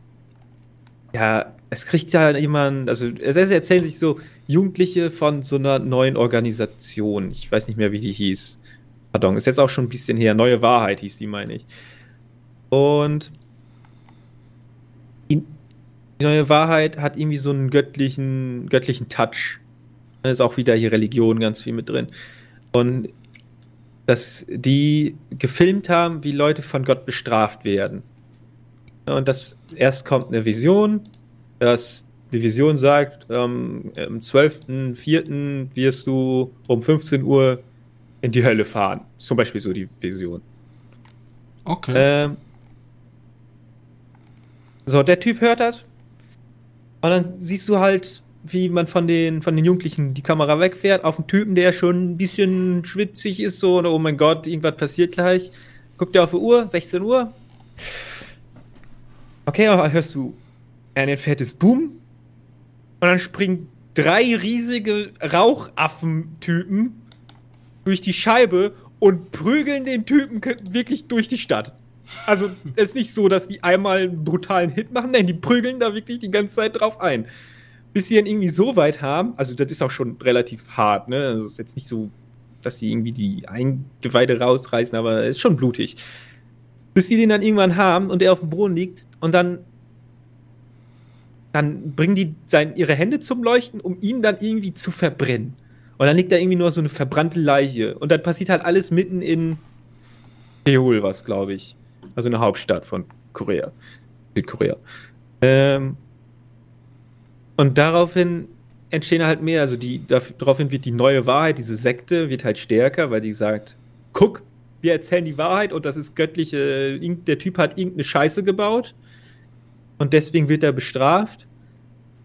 Ja, es kriegt ja jemand, also es erzählen sich so, Jugendliche von so einer neuen Organisation. Ich weiß nicht mehr, wie die hieß. Pardon, ist jetzt auch schon ein bisschen her. Neue Wahrheit hieß die, meine ich. Und neue Wahrheit hat irgendwie so einen göttlichen, göttlichen Touch. Da ist auch wieder hier Religion ganz viel mit drin. Und dass die gefilmt haben, wie Leute von Gott bestraft werden. Und das erst kommt eine Vision, dass die Vision sagt, ähm, am 12.04. wirst du um 15 Uhr in die Hölle fahren. Zum Beispiel so die Vision. Okay. Ähm, so, der Typ hört das. Und dann siehst du halt, wie man von den, von den Jugendlichen die Kamera wegfährt, auf einen Typen, der schon ein bisschen schwitzig ist, so, oder oh mein Gott, irgendwas passiert gleich. Guckt er auf die Uhr, 16 Uhr. Okay, hörst du ein fettes Boom. Und dann springen drei riesige Rauchaffen-Typen durch die Scheibe und prügeln den Typen wirklich durch die Stadt. Also, es ist nicht so, dass die einmal einen brutalen Hit machen, nein, die prügeln da wirklich die ganze Zeit drauf ein. Bis sie dann irgendwie so weit haben, also das ist auch schon relativ hart, ne? Also, es ist jetzt nicht so, dass sie irgendwie die Eingeweide rausreißen, aber es ist schon blutig. Bis sie den dann irgendwann haben und er auf dem Boden liegt und dann dann bringen die sein, ihre Hände zum Leuchten, um ihn dann irgendwie zu verbrennen. Und dann liegt da irgendwie nur so eine verbrannte Leiche. Und dann passiert halt alles mitten in Seoul, was glaube ich. Also eine Hauptstadt von Korea. Südkorea. Ähm, und daraufhin entstehen halt mehr. Also die, daraufhin wird die neue Wahrheit, diese Sekte, wird halt stärker, weil die sagt, guck, wir erzählen die Wahrheit und das ist göttliche, der Typ hat irgendeine Scheiße gebaut und deswegen wird er bestraft.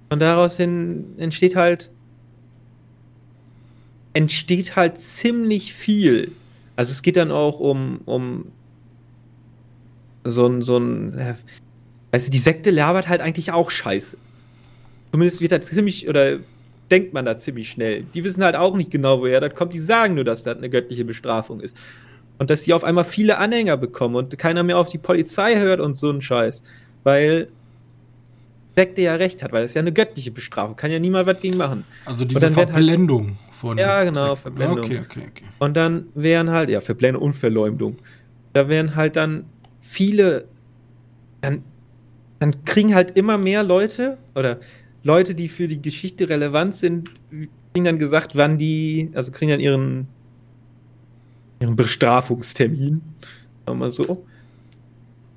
Und daraus hin entsteht halt entsteht halt ziemlich viel. Also es geht dann auch um, um so ein, so ein, also die Sekte labert halt eigentlich auch scheiße. Zumindest wird da ziemlich, oder denkt man da ziemlich schnell. Die wissen halt auch nicht genau, woher das kommt. Die sagen nur, dass das eine göttliche Bestrafung ist. Und dass die auf einmal viele Anhänger bekommen und keiner mehr auf die Polizei hört und so ein Scheiß. Weil Sekte ja recht hat, weil es ja eine göttliche Bestrafung, kann ja niemand was gegen machen. Also diese halt Verblendung halt, von. Ja, genau, Sekten. Verblendung. Okay, okay, okay. Und dann wären halt, ja, Verblendung und Verleumdung. Da wären halt dann viele, dann, dann kriegen halt immer mehr Leute oder Leute, die für die Geschichte relevant sind, kriegen dann gesagt, wann die, also kriegen dann ihren, ihren Bestrafungstermin, sagen wir mal so.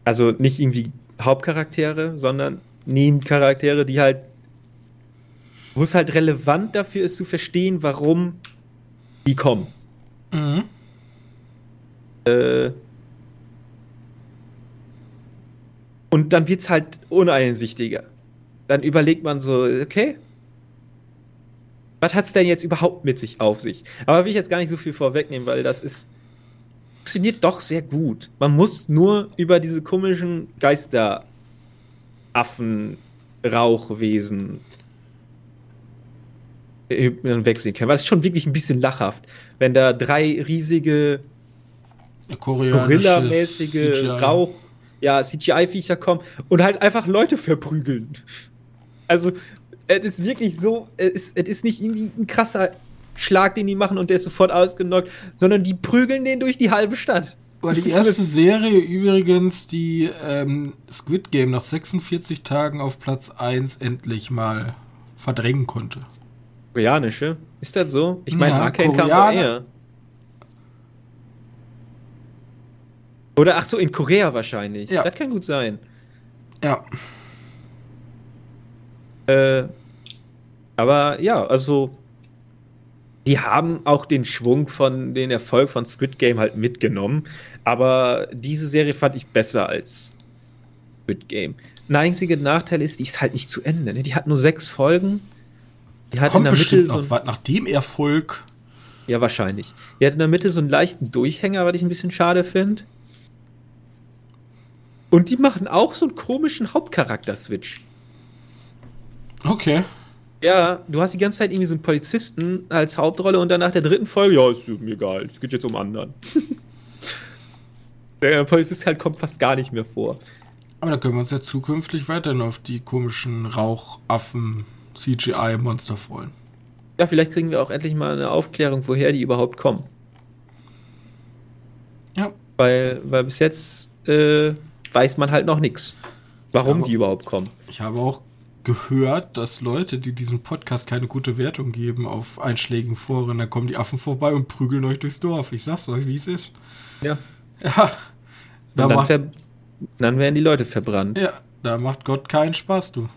Also nicht irgendwie Hauptcharaktere, sondern Nebencharaktere, die halt, wo es halt relevant dafür ist zu verstehen, warum die kommen. Mhm. Äh, und dann wird es halt uneinsichtiger. Dann überlegt man so, okay, was hat es denn jetzt überhaupt mit sich auf sich? Aber will ich jetzt gar nicht so viel vorwegnehmen, weil das ist funktioniert doch sehr gut. Man muss nur über diese komischen Geister Affen, Rauchwesen wegsehen können. Weil es ist schon wirklich ein bisschen lachhaft, wenn da drei riesige Gorilla-mäßige Rauch, ja, CGI-Viecher kommen und halt einfach Leute verprügeln. Also, es ist wirklich so, es ist, es ist nicht irgendwie ein krasser Schlag, den die machen und der ist sofort ausgenockt, sondern die prügeln den durch die halbe Stadt. War die erste Serie übrigens, die ähm, Squid Game nach 46 Tagen auf Platz 1 endlich mal verdrängen konnte. Koreanische? Ist das so? Ich meine, ja, Arcane kam eher. Oder ach so, in Korea wahrscheinlich. Ja. Das kann gut sein. Ja. Äh, aber ja, also die haben auch den Schwung von den Erfolg von Squid Game halt mitgenommen. Aber diese Serie fand ich besser als Squid Game. Ein einziger Nachteil ist, die ist halt nicht zu Ende. Ne? Die hat nur sechs Folgen. Die hat Kommt in der Mitte so was nach dem Erfolg. Ja, wahrscheinlich. Die hat in der Mitte so einen leichten Durchhänger, was ich ein bisschen schade finde. Und die machen auch so einen komischen Hauptcharakter-Switch. Okay. Ja, du hast die ganze Zeit irgendwie so einen Polizisten als Hauptrolle und dann nach der dritten Folge, ja, ist mir egal, es geht jetzt um anderen. der Polizist halt kommt fast gar nicht mehr vor. Aber da können wir uns ja zukünftig weiterhin auf die komischen Rauchaffen CGI-Monster freuen. Ja, vielleicht kriegen wir auch endlich mal eine Aufklärung, woher die überhaupt kommen. Ja. Weil, weil bis jetzt äh, weiß man halt noch nichts, warum Aber- die überhaupt kommen. Ich habe auch gehört, dass Leute, die diesem Podcast keine gute Wertung geben auf einschlägigen Foren, dann kommen die Affen vorbei und prügeln euch durchs Dorf. Ich sag's euch, wie es ist. Ja. Ja. Da dann, macht, dann werden die Leute verbrannt. ja, da macht Gott keinen Spaß, du.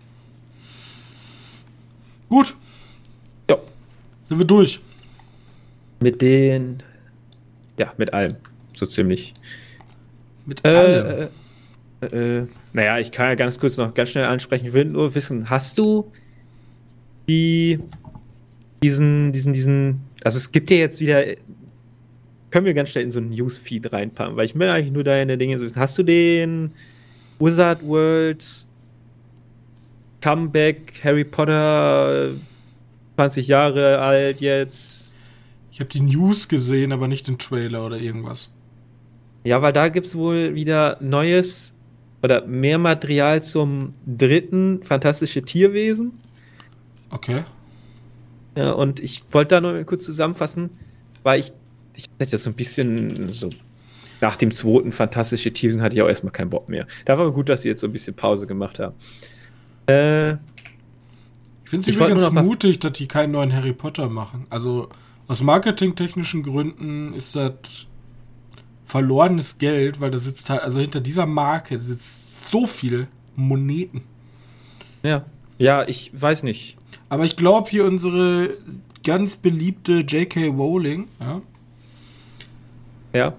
Gut, Ja. sind wir durch. Mit den. Ja, mit allem. So ziemlich. Mit allem. Äh, äh, äh, naja, ich kann ja ganz kurz noch ganz schnell ansprechen. Ich will nur wissen, hast du die diesen, diesen, diesen, also es gibt ja jetzt wieder, können wir ganz schnell in so einen Newsfeed reinpacken, weil ich will eigentlich nur deine Dinge so wissen. Hast du den Wizard World Comeback Harry Potter 20 Jahre alt jetzt? Ich habe die News gesehen, aber nicht den Trailer oder irgendwas. Ja, weil da gibt es wohl wieder neues oder mehr Material zum dritten Fantastische Tierwesen. Okay. Ja, und ich wollte da nur kurz zusammenfassen, weil ich, ich hatte das so ein bisschen so. Nach dem zweiten Fantastische Tierwesen hatte ich auch erstmal keinen Bock mehr. Da war gut, dass sie jetzt so ein bisschen Pause gemacht haben. Äh, Ich finde es übrigens mutig, dass die keinen neuen Harry Potter machen. Also aus marketingtechnischen Gründen ist das verlorenes Geld, weil da sitzt halt, also hinter dieser Marke sitzt so viel Moneten. ja. Ja, ich weiß nicht. Aber ich glaube hier unsere ganz beliebte J.K. Rowling ja, Ja.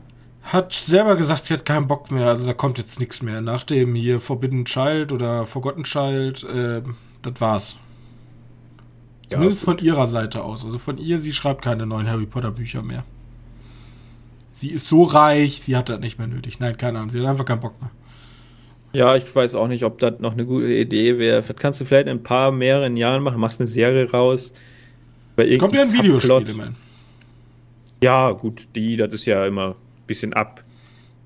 hat selber gesagt, sie hat keinen Bock mehr. Also da kommt jetzt nichts mehr. Nach dem hier Forbidden Child oder Forgotten Child, äh, das war's. Ja, Zumindest gut. von ihrer Seite aus. Also von ihr, sie schreibt keine neuen Harry Potter Bücher mehr. Sie ist so reich, sie hat das nicht mehr nötig. Nein, keine Ahnung, sie hat einfach keinen Bock mehr. Ja, ich weiß auch nicht, ob das noch eine gute Idee wäre. Das kannst du vielleicht in ein paar, mehreren Jahren machen, machst eine Serie raus. Kommt ja ein Videospiel, immerhin. Ja, gut, die, das ist ja immer ein bisschen ab.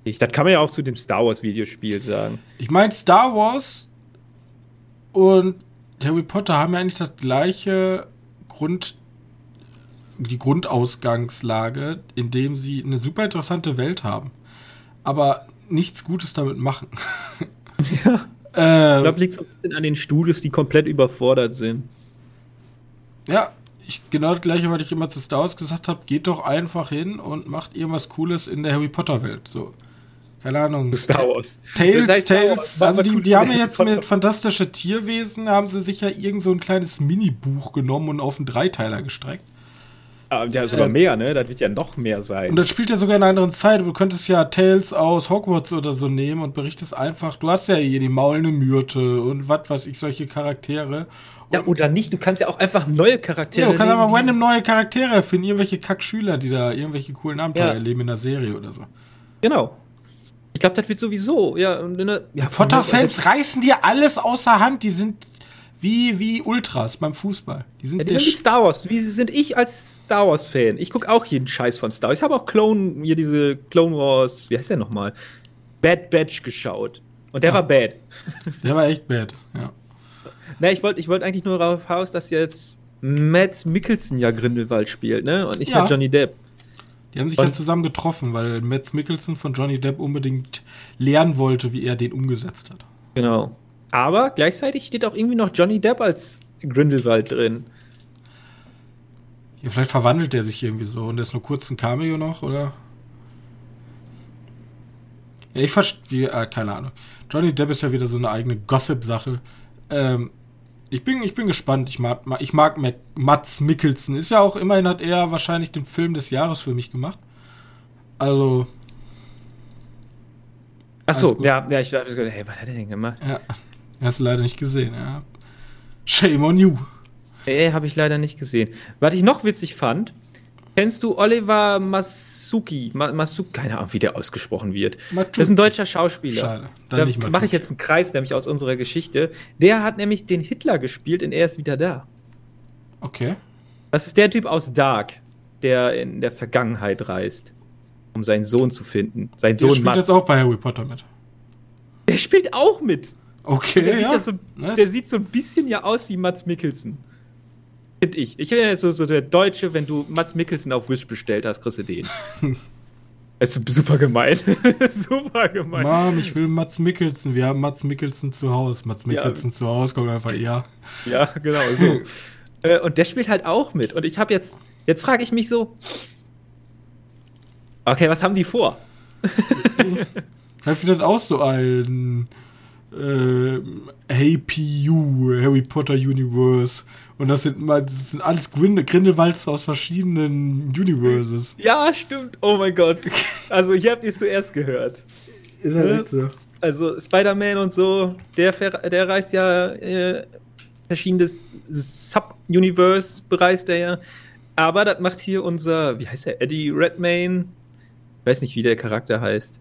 Ich, das kann man ja auch zu dem Star Wars Videospiel sagen. Ich meine, Star Wars und Harry Potter haben ja eigentlich das gleiche Grund, die Grundausgangslage, indem sie eine super interessante Welt haben. Aber nichts Gutes damit machen. Ja. Ich ähm, glaube, liegt so ein bisschen an den Studios, die komplett überfordert sind. Ja, ich, genau das gleiche, was ich immer zu Star Wars gesagt habe, geht doch einfach hin und macht irgendwas Cooles in der Harry Potter Welt. So. Keine Ahnung. Star Wars. Tales, Sei Star Wars, Tales, also die, die haben ja jetzt mit fantastische Tierwesen, haben sie sich ja irgend so ein kleines Mini-Buch genommen und auf einen Dreiteiler gestreckt. Ah, ja, sogar Ähm, mehr, ne? Das wird ja noch mehr sein. Und das spielt ja sogar in einer anderen Zeit. Du könntest ja Tales aus Hogwarts oder so nehmen und berichtest einfach, du hast ja hier die maulende Myrte und was weiß ich, solche Charaktere. ja, oder nicht? Du kannst ja auch einfach neue Charaktere Ja, du kannst nehmen, aber random neue Charaktere erfinden, irgendwelche Kackschüler, die da irgendwelche coolen Abenteuer Ja. erleben in der Serie oder so. Genau. Ich glaube, das wird sowieso. Ja, und der, ja, Potter-Fans reißen dir alles außer Hand, die sind wie, wie Ultras beim Fußball. Die sind Ja, die sind wie Star Wars. Wie sind ich als Star Wars-Fan? Ich gucke auch jeden Scheiß von Star Wars. Ich habe auch Clone, hier diese Clone Wars, wie heißt der nochmal? Bad Batch geschaut. Und der Ja. war bad. Der war echt bad, ja. Na, ich wollte ich wollt eigentlich nur darauf raus, dass jetzt Matt Mickelson ja Grindelwald spielt, ne? Und nicht Ja. mehr Johnny Depp. Die haben sich Und- ja zusammen getroffen, weil Mads Mikkelsen von Johnny Depp unbedingt lernen wollte, wie er den umgesetzt hat. Genau. Aber gleichzeitig steht auch irgendwie noch Johnny Depp als Grindelwald drin. Ja, vielleicht verwandelt er sich irgendwie so und der ist nur kurz ein Cameo noch, oder? Ja, ich verstehe, äh, keine Ahnung. Johnny Depp ist ja wieder so eine eigene Gossip-Sache. Ähm, ich bin, ich bin gespannt. Ich mag, ich mag Mac, Mats Mikkelsen. Ist ja auch immerhin hat er wahrscheinlich den Film des Jahres für mich gemacht. Also, Achso, ja, ja, ich dachte, hey, was hat er denn gemacht? ja. Hast du leider nicht gesehen, ja. Shame on you. Ey, habe ich leider nicht gesehen. Was ich noch witzig fand, kennst du Oliver Masuki? Ma Masuki, keine Ahnung, wie der ausgesprochen wird. Matucci. Das ist ein deutscher Schauspieler. Schade, dann Da mache ich jetzt einen Kreis, nämlich aus unserer Geschichte. Der hat nämlich den Hitler gespielt und er ist wieder da. Okay. Das ist der Typ aus Dark, der in der Vergangenheit reist, um seinen Sohn zu finden. Sein Der Sohn spielt Mats. jetzt auch bei Harry Potter mit. Der spielt auch mit. Okay, Der, sieht, ja. ja so, Nice. der sieht so ein bisschen ja aus wie Mats Mikkelsen. Finde ich. Ich bin ja so, so der Deutsche, wenn du Mats Mikkelsen auf Wish bestellt hast, kriegst du den. Es ist super gemein. super gemein. Mom, ich will Mats Mikkelsen. Wir haben Mats Mikkelsen zu Hause. Mats Mikkelsen ja. zu Hause kommt einfach eher. Ja, genau so. äh, und der spielt halt auch mit. Und ich habe jetzt, jetzt frage ich mich so, okay, was haben die vor? Vielleicht auch so ein äh, Hey PU, Harry Potter Universe. Und das sind, mal, das sind alles Grindelwalds aus verschiedenen Universes. Ja, stimmt. Oh mein Gott. Also, hier habt ihr es zuerst gehört. Ist halt echt so. Also, Spider-Man und so, der, der reist ja äh, verschiedenes Sub-Universe, bereist er ja. Aber das macht hier unser, wie heißt der, Eddie Redmayne? Ich weiß nicht, wie der Charakter heißt.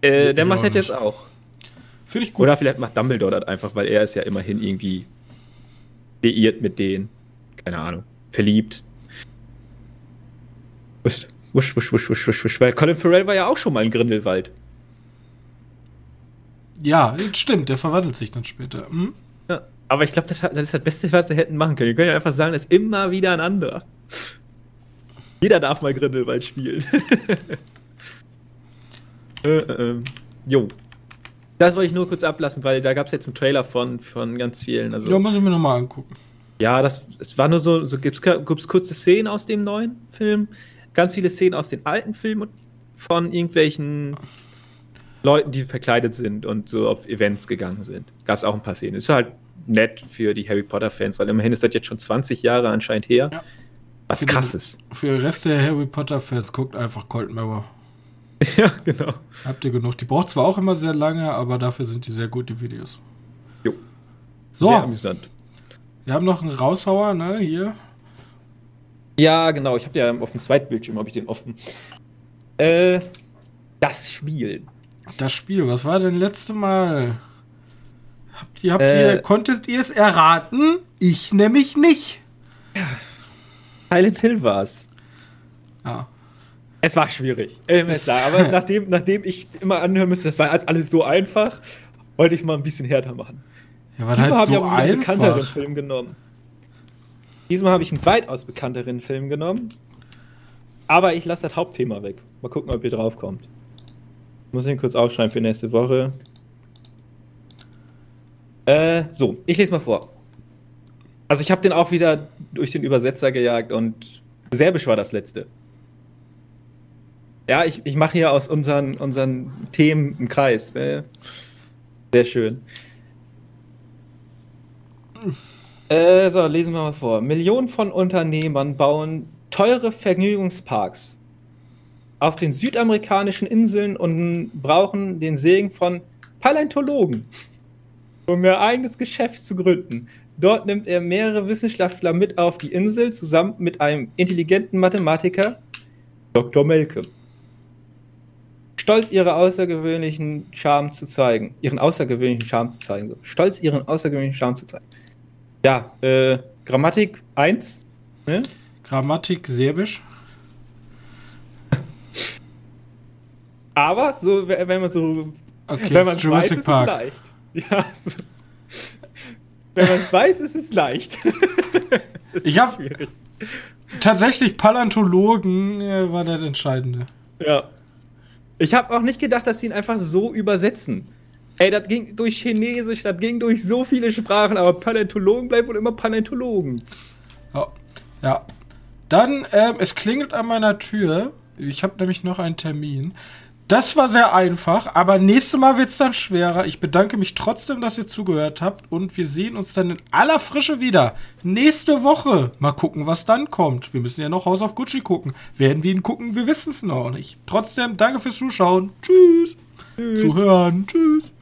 Äh, der macht das jetzt auch. Finde ich gut. Oder vielleicht macht Dumbledore das einfach, weil er ist ja immerhin irgendwie liiert mit denen. Keine Ahnung. Verliebt. Wusch, wusch, wusch, wusch, wusch, wusch. Weil Colin Farrell war ja auch schon mal in Grindelwald. Ja, stimmt, der verwandelt sich dann später. Hm? Ja, aber ich glaube, das, das, ist das Beste, was sie hätten machen können. Die können ja einfach sagen, es ist immer wieder ein anderer. Jeder darf mal Grindelwald spielen. äh, äh, jo. Das wollte ich nur kurz ablassen, weil da gab es jetzt einen Trailer von, von ganz vielen. Also, ja, muss ich mir nochmal angucken. Ja, das es war nur so, so gibt es kurze Szenen aus dem neuen Film, ganz viele Szenen aus den alten Filmen von irgendwelchen Leuten, die verkleidet sind und so auf Events gegangen sind. Gab es auch ein paar Szenen. Ist halt nett für die Harry Potter-Fans, weil immerhin ist das jetzt schon 20 Jahre anscheinend her. Ja. Was für krasses. Den, für den Rest der Harry Potter-Fans guckt einfach Cold Mirror. Ja, genau. Habt ihr genug. Die braucht zwar auch immer sehr lange, aber dafür sind die sehr gut, die Videos. Jo. So. Sehr amüsant. Wir haben noch einen Raushauer, ne, hier. Ja, genau. Ich habe ja auf dem Zweitbildschirm, habe ich den offen. Äh, das Spiel. Das Spiel, was war denn letzte Mal? Habt ihr, habt äh, ihr, konntet ihr es erraten? Ich nämlich nicht. Ja. Silent Hill war's. Ja. Es war schwierig. aber nachdem, nachdem ich immer anhören müsste, das war alles so einfach, wollte ich mal ein bisschen härter machen. Ja, war halt so ich aber einen bekannteren Film genommen. Diesmal habe ich einen weitaus bekannteren Film genommen. Aber ich lasse das Hauptthema weg. Mal gucken, ob ihr drauf kommt. Ich muss ihn kurz aufschreiben für nächste Woche. Äh, so, ich lese mal vor. Also ich habe den auch wieder durch den Übersetzer gejagt und Serbisch war das letzte. Ja, ich, ich mache hier aus unseren, unseren Themen einen Kreis. Ne? Sehr schön. Äh, so, lesen wir mal vor. Millionen von Unternehmern bauen teure Vergnügungsparks auf den südamerikanischen Inseln und brauchen den Segen von Paläontologen, um ihr eigenes Geschäft zu gründen. Dort nimmt er mehrere Wissenschaftler mit auf die Insel, zusammen mit einem intelligenten Mathematiker, Dr. Malcolm stolz ihre außergewöhnlichen Charme zu zeigen. Ihren außergewöhnlichen Charme zu zeigen. So. Stolz ihren außergewöhnlichen Charme zu zeigen. Ja, äh, Grammatik 1. Ne? Grammatik Serbisch. Aber, so, wenn man so. Okay, wenn man weiß, ist Park. es leicht. Ja, so. Wenn man es weiß, ist es leicht. es ich habe tatsächlich Paläontologen äh, war der entscheidende. Ja. Ich habe auch nicht gedacht, dass sie ihn einfach so übersetzen. Ey, das ging durch Chinesisch, das ging durch so viele Sprachen, aber Paläontologen bleiben wohl immer Paläontologen. Ja. ja. Dann, äh, es klingelt an meiner Tür. Ich habe nämlich noch einen Termin. Das war sehr einfach, aber nächstes Mal wird es dann schwerer. Ich bedanke mich trotzdem, dass ihr zugehört habt und wir sehen uns dann in aller Frische wieder. Nächste Woche. Mal gucken, was dann kommt. Wir müssen ja noch House of Gucci gucken. Werden wir ihn gucken? Wir wissen es noch nicht. Trotzdem, danke fürs Zuschauen. Tschüss. Tschüss. Zuhören. Tschüss.